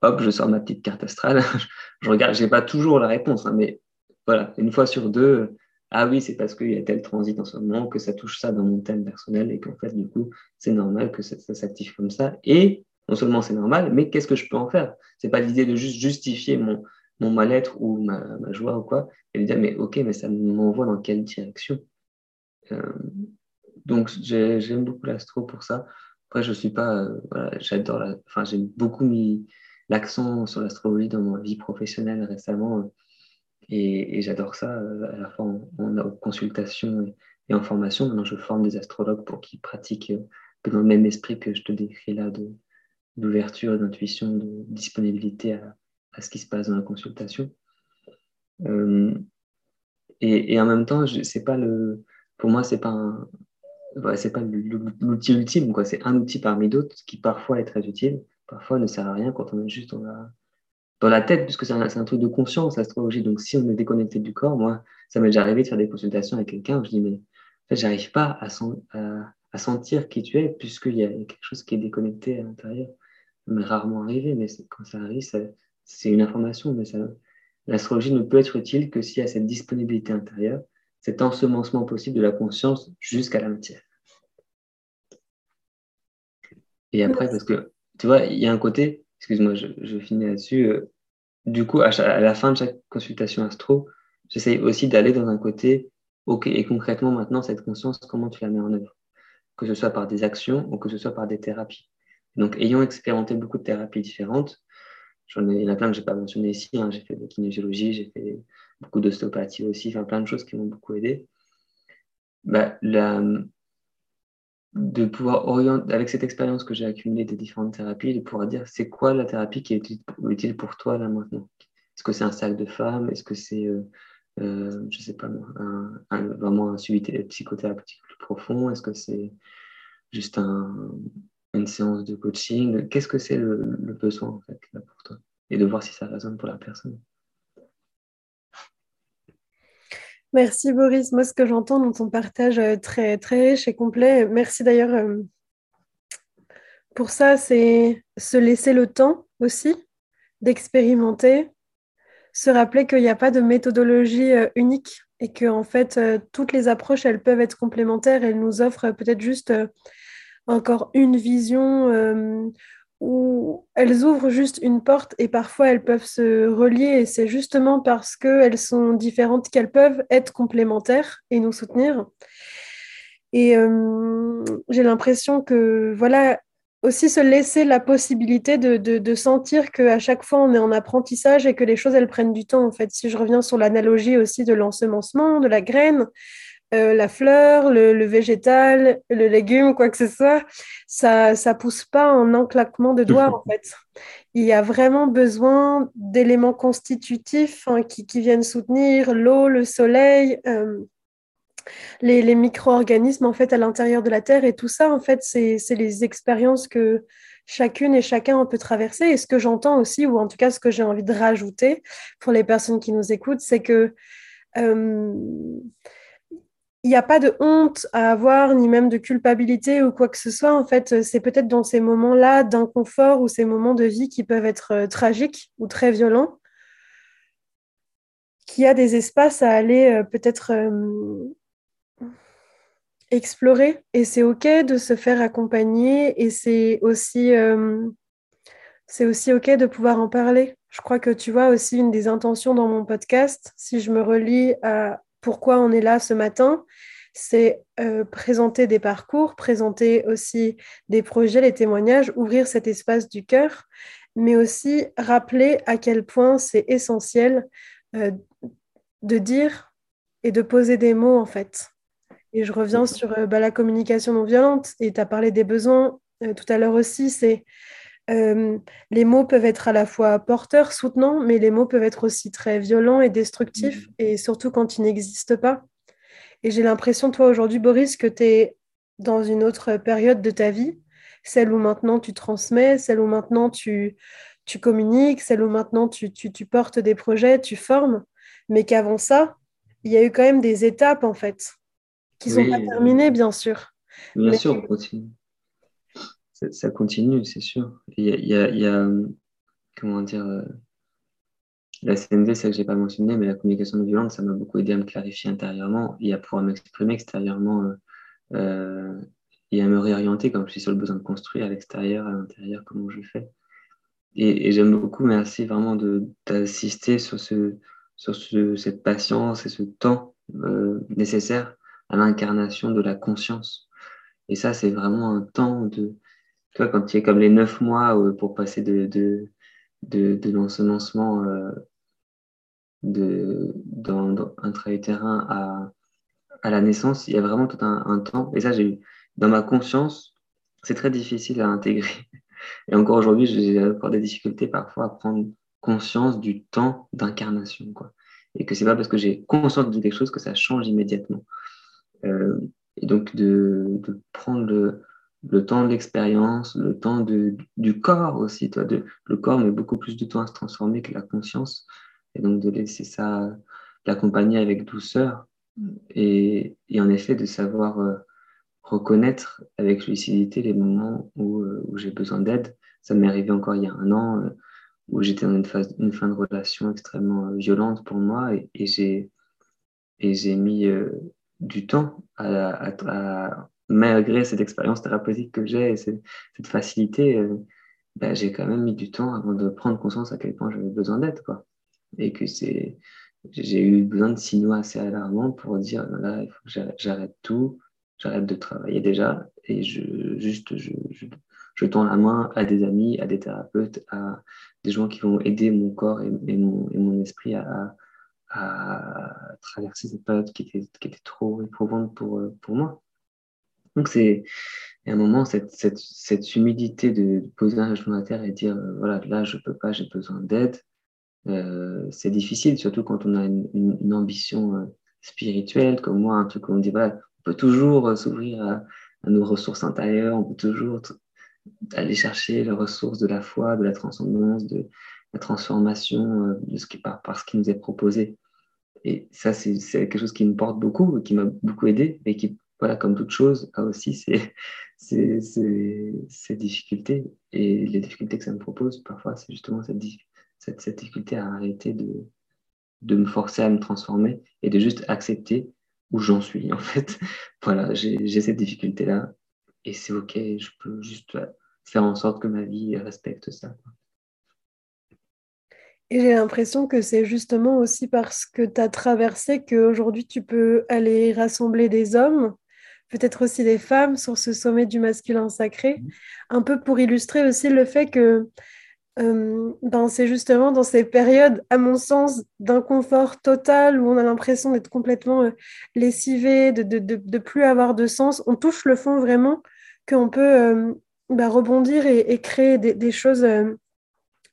Hop, je sors ma petite carte astrale. je regarde, je n'ai pas toujours la réponse, hein, mais voilà, une fois sur deux, ah oui, c'est parce qu'il y a tel transit en ce moment que ça touche ça dans mon thème personnel et qu'en fait, du coup, c'est normal que ça, ça s'active comme ça. Et non seulement c'est normal, mais qu'est-ce que je peux en faire? C'est pas l'idée de juste justifier mon, mon mal-être ou ma, joie ou quoi, et de dire, mais ok, mais ça m'envoie dans quelle direction? Euh, Donc, j'aime beaucoup l'astro pour ça. Après, je suis pas, euh, j'adore la, enfin, j'ai beaucoup mis l'accent sur l'astrologie dans ma vie professionnelle récemment, et, j'adore ça euh, à la fois en, consultation et, en formation. Maintenant, je forme des astrologues pour qu'ils pratiquent dans le même esprit que je te décris là, d'ouverture, d'intuition, de disponibilité à, à ce qui se passe dans la consultation. Euh, et, en même temps, c'est pas le, pour moi, c'est pas c'est pas l'outil ultime, quoi. C'est un outil parmi d'autres qui parfois est très utile, parfois ne sert à rien quand on est juste dans la, dans la tête, puisque c'est un, un, truc de conscience, l'astrologie. Donc, si on est déconnecté du corps, moi, ça m'est déjà arrivé de faire des consultations avec quelqu'un où je dis, mais en fait, j'arrive pas à, sentir qui tu es, puisqu'il y a quelque chose qui est déconnecté à l'intérieur. M'est rarement arrivé, mais quand ça arrive, ça, c'est une information, mais l'astrologie ne peut être utile que s'il y a cette disponibilité intérieure, cet ensemencement possible de la conscience jusqu'à la matière. Et après, parce que, tu vois, il y a un côté, excuse-moi, je, finis là-dessus, euh, du coup, à, la fin de chaque consultation astro, j'essaye aussi d'aller dans un côté, ok, et concrètement maintenant, cette conscience, comment tu la mets en œuvre? Que ce soit par des actions ou que ce soit par des thérapies. Donc, ayant expérimenté beaucoup de thérapies différentes, j'en ai, il y en a plein que je n'ai pas mentionné ici. Hein. j'ai fait de la kinésiologie, j'ai fait beaucoup d'ostéopathie aussi, plein de choses qui m'ont beaucoup aidé. Bah, de pouvoir orienter, avec cette expérience que j'ai accumulée des différentes thérapies, de pouvoir dire c'est quoi la thérapie qui est utile pour toi là maintenant? Est-ce que c'est un sac de femmes Est-ce que c'est, euh, euh, je sais pas vraiment un suivi psychothérapeutique plus profond? Est-ce que c'est juste un, une séance de coaching Qu'est-ce que c'est le, besoin en fait pour toi? Et de voir si ça résonne pour la personne. Merci Boris. Moi, ce que j'entends dans ton partage euh, très, très riche et complet, merci d'ailleurs euh, pour ça, c'est se laisser le temps aussi d'expérimenter, se rappeler qu'il n'y a pas de méthodologie euh, unique et que en fait, toutes les approches, elles peuvent être complémentaires. Elles nous offrent peut-être juste encore une vision où elles ouvrent juste une porte et parfois elles peuvent se relier et c'est justement parce qu'elles sont différentes qu'elles peuvent être complémentaires et nous soutenir. Et euh, j'ai l'impression que voilà, aussi se laisser la possibilité de sentir qu'à chaque fois on est en apprentissage et que les choses elles prennent du temps en fait. Si je reviens sur l'analogie aussi de l'ensemencement, de la graine, euh, la fleur, le, végétal, le légume, quoi que ce soit, ça ne pousse pas en un claquement de doigts, en fait. Il y a vraiment besoin d'éléments constitutifs hein, qui, viennent soutenir l'eau, le soleil, euh, les, micro-organismes, en fait, à l'intérieur de la Terre. Et tout ça, en fait, c'est les expériences que chacune et chacun peut traverser. Et ce que j'entends aussi, ou en tout cas ce que j'ai envie de rajouter pour les personnes qui nous écoutent, c'est que... Euh, il n'y a pas de honte à avoir, ni même de culpabilité ou quoi que ce soit. En fait, c'est peut-être dans ces moments-là d'inconfort ou ces moments de vie qui peuvent être euh, tragiques ou très violents qu'il y a des espaces à aller euh, peut-être euh, explorer. Et c'est OK de se faire accompagner et c'est aussi, c'est aussi OK de pouvoir en parler. Je crois que tu vois aussi une des intentions dans mon podcast, si je me relis à pourquoi on est là ce matin, c'est euh, présenter des parcours, présenter aussi des projets, les témoignages, ouvrir cet espace du cœur, mais aussi rappeler à quel point c'est essentiel euh, de dire et de poser des mots en fait. Et je reviens sur euh, bah, la communication non violente, et tu as parlé des besoins tout à l'heure aussi, c'est euh, les mots peuvent être à la fois porteurs, soutenants, mais les mots peuvent être aussi très violents et destructifs, mm. et surtout quand ils n'existent pas. Et j'ai l'impression, toi, aujourd'hui, Boris, que tu es dans une autre période de ta vie, celle où maintenant tu transmets, celle où maintenant tu, tu communiques, celle où maintenant tu, tu, portes des projets, tu formes, mais qu'avant ça, il y a eu quand même des étapes, en fait, qui ne sont pas terminées, bien sûr. Bien sûr, aussi ça, continue, c'est sûr. Il y a, comment dire, euh, la CNV, c'est que je n'ai pas mentionné, mais la communication non violente, ça m'a beaucoup aidé à me clarifier intérieurement et à pouvoir m'exprimer extérieurement euh, euh, et à me réorienter comme je suis sur le besoin de construire à l'extérieur, à l'intérieur, comment je fais. Et, j'aime beaucoup, merci vraiment d'assister sur, ce, sur cette patience et ce temps nécessaire à l'incarnation de la conscience. Et ça, c'est vraiment un temps de, tu quand tu es comme les neuf mois euh, pour passer de, de, de, de euh, de, dans, dans intra-utérin à, à la naissance, il y a vraiment tout un, un temps. Et ça, j'ai dans ma conscience, c'est très difficile à intégrer. Et encore aujourd'hui, j'ai encore des difficultés parfois à prendre conscience du temps d'incarnation. Et que c'est pas parce que j'ai conscience de quelque chose que ça change immédiatement. Euh, et donc, de, de prendre le, le temps de l'expérience, le temps de, du corps aussi. Toi, de, le corps met beaucoup plus de temps à se transformer que la conscience. Et donc de laisser ça, l'accompagner avec douceur. Et, et, en effet, de savoir euh, reconnaître avec lucidité les moments où, euh, où j'ai besoin d'aide. Ça m'est arrivé encore il y a un an, euh, où j'étais dans une, phase, une fin de relation extrêmement violente pour moi. Et, et j'ai mis du temps à malgré cette expérience thérapeutique que j'ai et cette, facilité, euh, bah, j'ai quand même mis du temps avant de prendre conscience à quel point j'avais besoin d'aide. Et que j'ai eu besoin de signaux assez alarmants pour dire là, il faut que j'arrête tout, j'arrête de travailler déjà et je, juste, je, tends la main à des amis, à des thérapeutes, à des gens qui vont aider mon corps et, mon, esprit à, traverser cette période qui était, trop éprouvante pour moi. Donc, c'est à un moment, cette, cette, cette humilité de poser un genou à terre et dire euh, voilà, là, je peux pas, j'ai besoin d'aide. Euh, c'est difficile, surtout quand on a une, ambition euh, spirituelle, comme moi, un truc où on dit voilà, on peut toujours s'ouvrir à, à, nos ressources intérieures, on peut toujours aller chercher les ressources de la foi, de la transcendance, de la transformation de ce qui, par, par ce qui nous est proposé. Et ça, c'est quelque chose qui me porte beaucoup, qui m'a beaucoup aidé, et qui voilà, comme toute chose, a aussi ses, difficultés. Et les difficultés que ça me propose, parfois, c'est justement cette, difficulté à arrêter de, de me forcer à me transformer et de juste accepter où j'en suis, en fait. Voilà, j'ai cette difficulté-là et c'est OK, je peux juste faire en sorte que ma vie respecte ça. Et j'ai l'impression que c'est justement aussi parce que tu as traversé qu'aujourd'hui tu peux aller rassembler des hommes peut-être aussi des femmes sur ce sommet du masculin sacré, mmh. un peu pour illustrer aussi le fait que euh, ben, c'est justement dans ces périodes, à mon sens, d'inconfort total, où on a l'impression d'être complètement euh, lessivé, de, de, de, plus avoir de sens, on touche le fond vraiment, qu'on peut euh, ben, rebondir et, créer des, des choses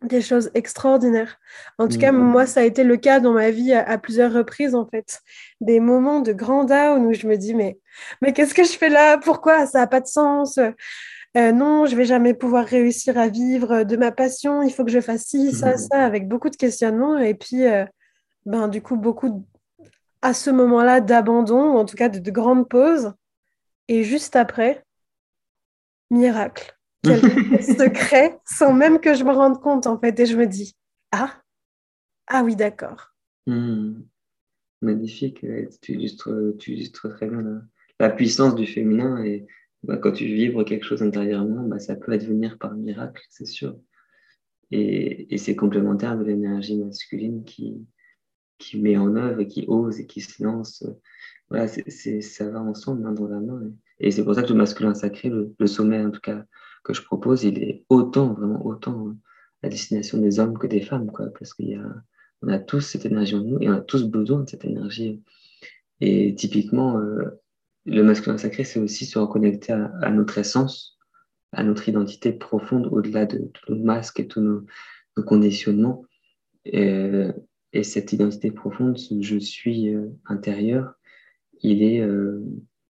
des choses extraordinaires. En tout cas, mm. moi, ça a été le cas dans ma vie à, plusieurs reprises, en fait. Des moments de grand down où je me dis, mais, mais qu'est-ce que je fais là? Pourquoi? Ça n'a pas de sens. Euh, non, je vais jamais pouvoir réussir à vivre de ma passion. Il faut que je fasse ci, ça, mm. ça, avec beaucoup de questionnements. Et puis, euh, ben, du coup, beaucoup, à ce moment-là, d'abandon, ou en tout cas de, de grandes pauses. Et juste après, miracle secret sans même que je me rende compte en fait. Et je me dis ah ah oui d'accord. Hmm. magnifique tu illustres, tu très bien la, puissance du féminin. Et bah, quand tu vibres quelque chose intérieurement bah, ça peut advenir par miracle c'est sûr. Et, et c'est complémentaire de l'énergie masculine qui qui met en œuvre et qui ose et qui se lance. Voilà c'est, ça va ensemble main dans la main. Et, c'est pour ça que le masculin sacré le sommet en tout cas que je propose, il est autant, vraiment autant à destination des hommes que des femmes, quoi, parce qu'on a, on a tous cette énergie en nous et on a tous besoin de cette énergie. Et typiquement, euh, le masculin sacré, c'est aussi se reconnecter à, notre essence, à notre identité profonde, au-delà de tous nos masques et tous nos, conditionnements. Et, et, cette identité profonde, ce je suis euh, intérieur, il est euh,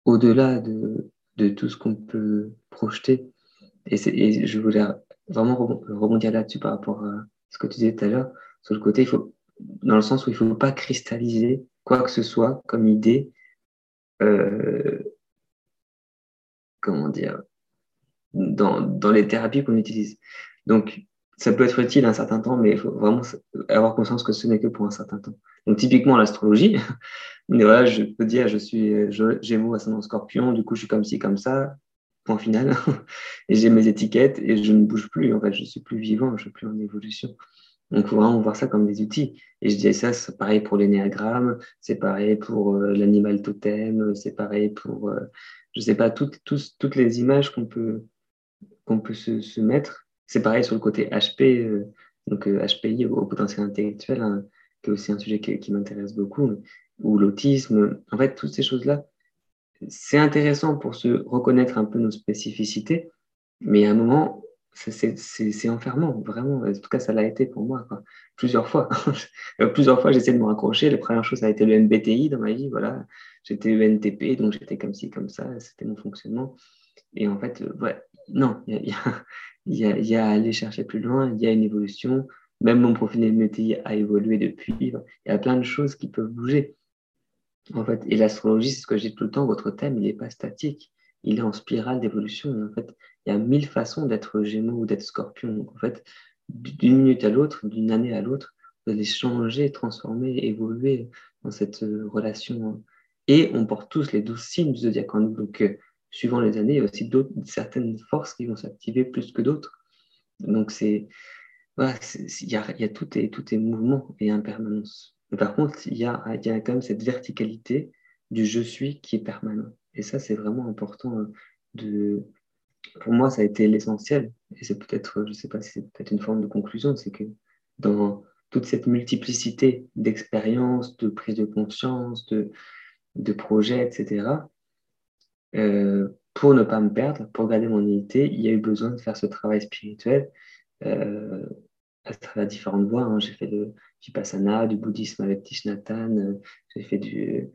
au-delà de, de, tout ce qu'on peut projeter. Et, je voulais vraiment rebondir là-dessus par rapport à ce que tu disais tout à l'heure. Sur le côté, il faut, dans le sens où il ne faut pas cristalliser quoi que ce soit comme idée, euh, comment dire, dans, les thérapies qu'on utilise. Donc, ça peut être utile un certain temps, mais il faut vraiment avoir conscience que ce n'est que pour un certain temps. Donc, typiquement, l'astrologie, voilà, je peux dire, je suis Gémeaux, ascendant scorpion, du coup, je suis comme ci, comme ça point final. et j'ai mes étiquettes et je ne bouge plus. En fait, je suis plus vivant, je suis plus en évolution. Donc, vraiment voir ça comme des outils. Et je disais ça, c'est pareil pour l'énéagramme, c'est pareil pour euh, l'animal totem, c'est pareil pour, euh, je sais pas, toutes, toutes les images qu'on peut, qu'on peut se, se mettre. C'est pareil sur le côté HP, euh, donc HPI au, potentiel intellectuel, hein, qui est aussi un sujet qui, qui m'intéresse beaucoup, ou l'autisme. En fait, toutes ces choses-là, c'est intéressant pour se reconnaître un peu nos spécificités, mais à un moment, c'est enfermant, vraiment. En tout cas, ça l'a été pour moi, plusieurs fois. plusieurs fois, j'essaie de me raccrocher. La première chose, ça a été le MBTI dans ma vie. Voilà, j'étais ENTP, donc j'étais comme ci, comme ça. C'était mon fonctionnement. Et en fait, euh, ouais, non, il y y a, à aller chercher plus loin. Il y a une évolution. Même mon profil MBTI a évolué depuis. Il y a plein de choses qui peuvent bouger. En fait, et l'astrologie, c'est ce que dis tout le temps, votre thème, il n'est pas statique, il est en spirale d'évolution. En fait, il y a mille façons d'être gémeaux ou d'être scorpion. en fait, d'une minute à l'autre, d'une année à l'autre, vous allez changer, transformer, évoluer dans cette euh, relation. Et on porte tous les douze signes du zodiaque en nous. Donc, euh, suivant les années, il y a aussi certaines forces qui vont s'activer plus que d'autres. Donc, c'est, il y a, y a tout, est, tout est mouvement et impermanence. Mais par contre, il y a, y quand même cette verticalité du je suis qui est permanent. Et ça, c'est vraiment important de, pour moi, ça a été l'essentiel. Et c'est peut-être, je ne sais pas si c'est peut-être une forme de conclusion, c'est que dans toute cette multiplicité d'expériences, de prise de conscience, de, de projets, etc., euh, pour ne pas me perdre, pour garder mon unité, il y a eu besoin de faire ce travail spirituel euh, à travers différentes voies. Hein. J'ai fait du vipassana, du bouddhisme avec Thich euh, j'ai fait du,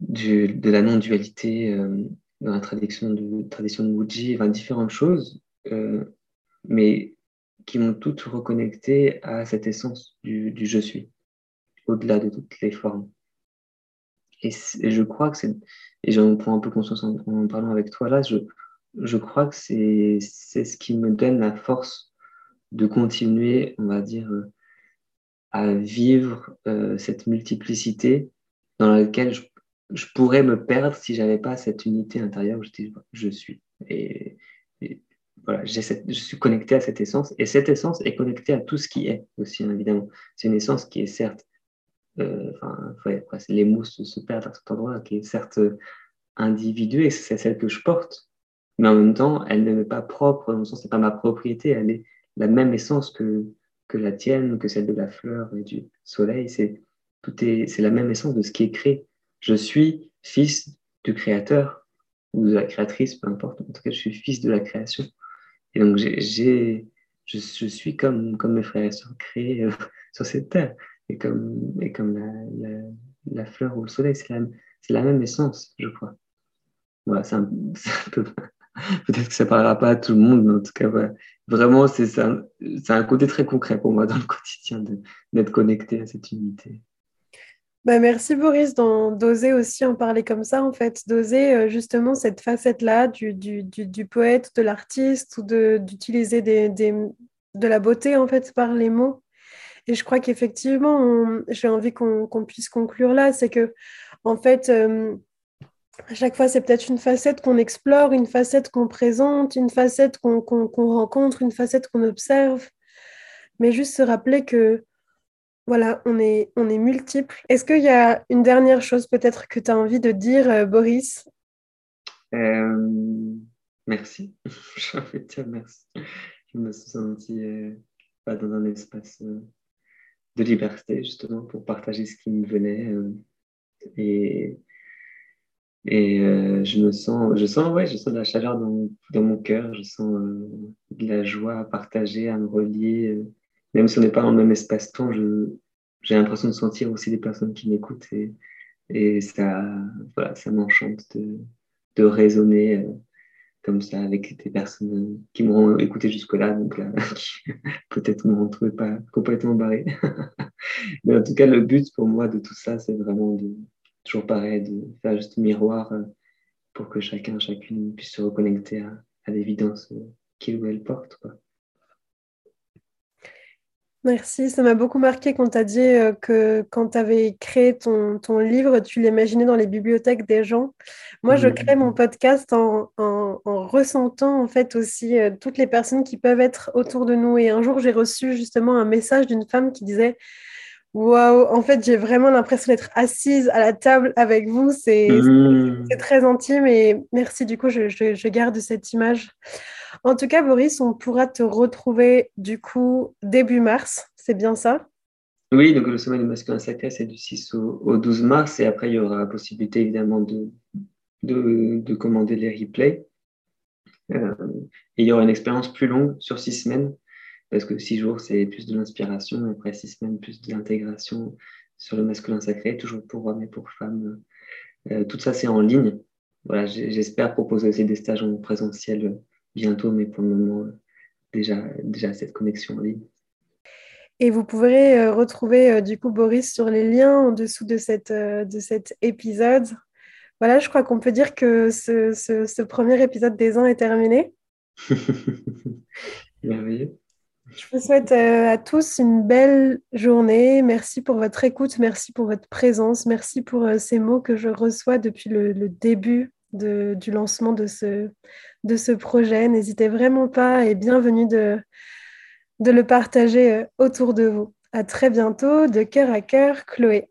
de la non-dualité euh, dans la tradition de, tradition de Wuji, enfin, différentes choses, euh, mais qui m'ont toutes reconnecté à cette essence du, je suis, au-delà de toutes les formes. Et, je crois que c'est, et j'en prends un peu conscience en, parlant avec toi là, je, je crois que c'est, ce qui me donne la force de continuer, on va dire, à vivre euh, cette multiplicité dans laquelle je pourrais me perdre si j'avais pas cette unité intérieure où je, je suis. Et, voilà, je suis connecté à cette essence. Et cette essence est connectée à tout ce qui est aussi, hein, évidemment. C'est une essence qui est certes, euh, enfin, les mots se, perdent à cet endroit, qui est certes individuée, c'est celle que je porte, mais en même temps, elle n'est pas propre, dans le sens, c'est pas ma propriété, elle est la même essence que, que la tienne, que celle de la fleur et du soleil. C'est tout est, c'est la même essence de ce qui est créé je suis fils du créateur ou de la créatrice, peu importe. En tout cas, je suis fils de la création. Et donc, j'ai, je, suis comme, comme mes frères et sœurs créés euh, sur cette terre. Et comme, et comme la, la, fleur ou le soleil, c'est la, la, même essence, je crois. Voilà, c'est un, peu. Peut-être que ça parlera pas à tout le monde, mais en tout cas, vraiment, c'est un, un côté très concret pour moi dans le quotidien d'être connecté à cette unité. Bah, merci Boris d'oser aussi en parler comme ça, en fait, d'oser euh, justement cette facette-là du, du, du, poète, de l'artiste ou d'utiliser des, des, de la beauté en fait par les mots. Et je crois qu'effectivement, j'ai envie qu'on puisse conclure là, c'est que en fait, euh, à chaque fois, c'est peut-être une facette qu'on explore, une facette qu'on présente, une facette qu'on rencontre, une facette qu'on observe, mais juste se rappeler que voilà, on est, on est multiples. Est-ce qu'il y a une dernière chose peut-être que tu as envie de dire, euh, Boris? Euh, Merci. J'ai envie de dire merci. Je me suis senti euh, dans un espace de liberté, justement, pour partager ce qui me venait. et et je me sens, je sens, ouais, je sens de la chaleur dans, dans mon cœur, je sens de la joie à partager, à me relier même si on n'est pas dans le même espace-temps, j'ai l'impression de sentir aussi des personnes qui m'écoutent et, et ça, voilà, ça m'enchante de, de raisonner euh, comme ça avec des personnes qui m'ont écouté jusque-là, donc là, peut-être m'ont trouvé pas complètement barré. Mais en tout cas, le but pour moi de tout ça, c'est vraiment de, toujours pareil, de faire juste miroir euh, pour que chacun, chacune puisse se reconnecter à, à l'évidence euh, qu'il ou elle porte. Quoi. Merci, ça m'a beaucoup marqué quand tu as dit euh, que quand tu avais créé ton, ton livre, tu l'imaginais dans les bibliothèques des gens. Moi, je crée mon podcast en, en, ressentant en fait aussi euh, toutes les personnes qui peuvent être autour de nous. Et un jour, j'ai reçu justement un message d'une femme qui disait Waouh, en fait, j'ai vraiment l'impression d'être assise à la table avec vous. C'est mmh. très intime et merci. Du coup, je, je garde cette image. En tout cas, Boris, on pourra te retrouver du coup début mars, c'est bien ça? Oui, donc le sommet du masculin sacré, c'est du 6 au, 12 mars. Et après, il y aura la possibilité évidemment de, de, commander les replays. Euh, et il y aura une expérience plus longue sur six semaines, parce que six jours, c'est plus de l'inspiration. Après six semaines, plus de l'intégration sur le masculin sacré, toujours pour hommes et pour femmes. Euh, tout ça, c'est en ligne. Voilà, j'espère proposer aussi des stages en présentiel bientôt, mais pour le moment, déjà, déjà cette connexion en ligne. Et vous pourrez euh, retrouver euh, du coup Boris sur les liens en dessous de, cette, euh, de cet épisode. Voilà, je crois qu'on peut dire que ce, ce, premier épisode des ans est terminé. Merveilleux. Je vous souhaite à tous une belle journée. Merci pour votre écoute, merci pour votre présence, merci pour ces mots que je reçois depuis le, début du lancement de ce, de ce projet. N'hésitez vraiment pas et bienvenue de, de le partager euh, autour de vous. À très bientôt, de cœur à cœur, Chloé.